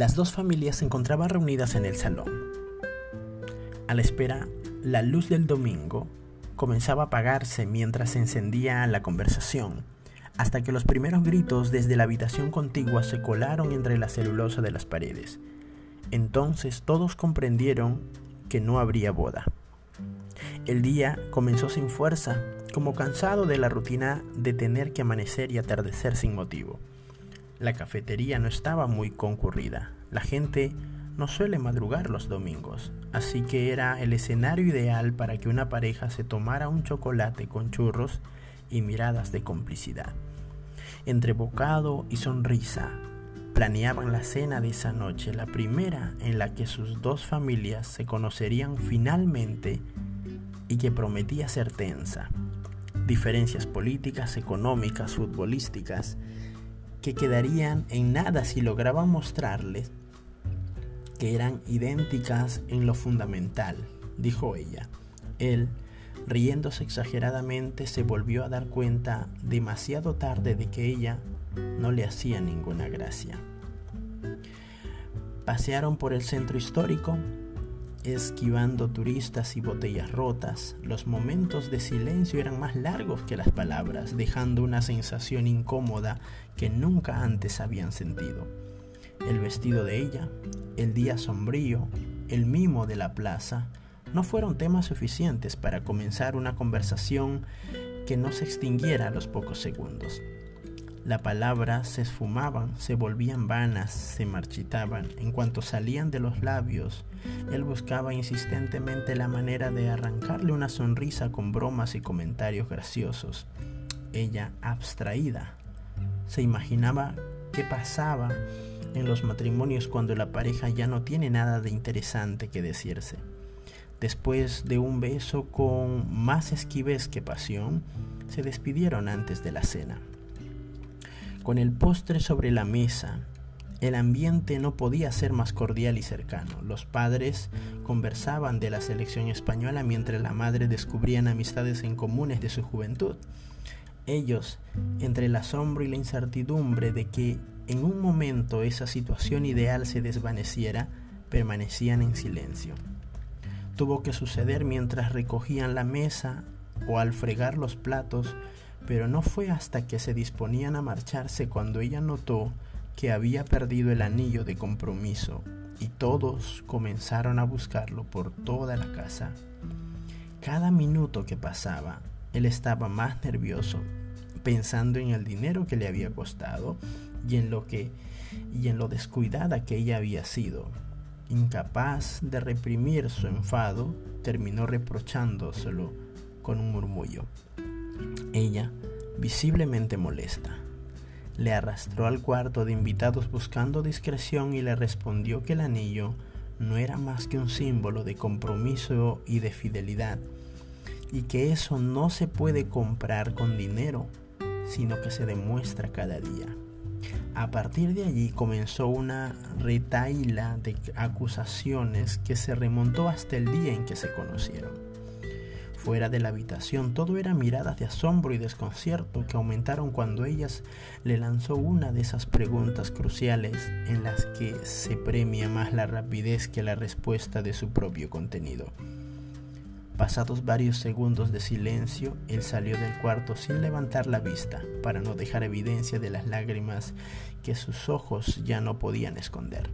Las dos familias se encontraban reunidas en el salón. A la espera, la luz del domingo comenzaba a apagarse mientras se encendía la conversación, hasta que los primeros gritos desde la habitación contigua se colaron entre la celulosa de las paredes. Entonces todos comprendieron que no habría boda. El día comenzó sin fuerza, como cansado de la rutina de tener que amanecer y atardecer sin motivo. La cafetería no estaba muy concurrida. La gente no suele madrugar los domingos, así que era el escenario ideal para que una pareja se tomara un chocolate con churros y miradas de complicidad. Entre bocado y sonrisa, planeaban la cena de esa noche, la primera en la que sus dos familias se conocerían finalmente y que prometía ser tensa. Diferencias políticas, económicas, futbolísticas, que quedarían en nada si lograban mostrarles que eran idénticas en lo fundamental, dijo ella. Él, riéndose exageradamente, se volvió a dar cuenta demasiado tarde de que ella no le hacía ninguna gracia. Pasearon por el centro histórico, esquivando turistas y botellas rotas. Los momentos de silencio eran más largos que las palabras, dejando una sensación incómoda que nunca antes habían sentido. El vestido de ella, el día sombrío, el mimo de la plaza, no fueron temas suficientes para comenzar una conversación que no se extinguiera a los pocos segundos. Las palabras se esfumaban, se volvían vanas, se marchitaban. En cuanto salían de los labios, él buscaba insistentemente la manera de arrancarle una sonrisa con bromas y comentarios graciosos. Ella, abstraída, se imaginaba qué pasaba en los matrimonios cuando la pareja ya no tiene nada de interesante que decirse. Después de un beso con más esquivez que pasión, se despidieron antes de la cena. Con el postre sobre la mesa, el ambiente no podía ser más cordial y cercano. Los padres conversaban de la selección española mientras la madre descubrían amistades en comunes de su juventud. Ellos, entre el asombro y la incertidumbre de que en un momento esa situación ideal se desvaneciera, permanecían en silencio. Tuvo que suceder mientras recogían la mesa o al fregar los platos pero no fue hasta que se disponían a marcharse cuando ella notó que había perdido el anillo de compromiso y todos comenzaron a buscarlo por toda la casa. Cada minuto que pasaba, él estaba más nervioso, pensando en el dinero que le había costado y en lo que y en lo descuidada que ella había sido. Incapaz de reprimir su enfado, terminó reprochándoselo con un murmullo. Ella, visiblemente molesta, le arrastró al cuarto de invitados buscando discreción y le respondió que el anillo no era más que un símbolo de compromiso y de fidelidad, y que eso no se puede comprar con dinero, sino que se demuestra cada día. A partir de allí comenzó una retaila de acusaciones que se remontó hasta el día en que se conocieron. Fuera de la habitación todo era miradas de asombro y desconcierto que aumentaron cuando ellas le lanzó una de esas preguntas cruciales en las que se premia más la rapidez que la respuesta de su propio contenido. Pasados varios segundos de silencio, él salió del cuarto sin levantar la vista para no dejar evidencia de las lágrimas que sus ojos ya no podían esconder.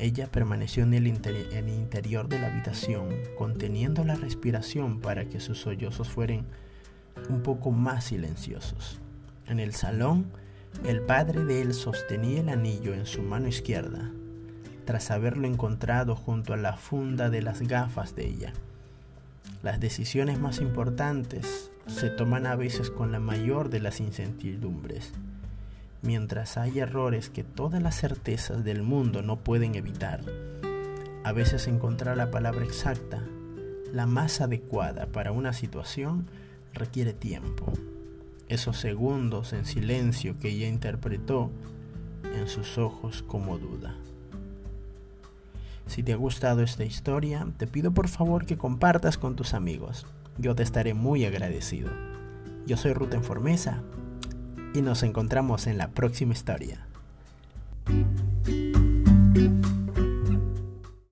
Ella permaneció en el, interior de la habitación, conteniendo la respiración para que sus sollozos fueran un poco más silenciosos. En el salón, el padre de él sostenía el anillo en su mano izquierda, tras haberlo encontrado junto a la funda de las gafas de ella. Las decisiones más importantes se toman a veces con la mayor de las incertidumbres mientras hay errores que todas las certezas del mundo no pueden evitar. A veces encontrar la palabra exacta, la más adecuada para una situación, requiere tiempo. Esos segundos en silencio que ella interpretó en sus ojos como duda. Si te ha gustado esta historia, te pido por favor que compartas con tus amigos. Yo te estaré muy agradecido. Yo soy Ruth Formesa y nos encontramos en la próxima historia.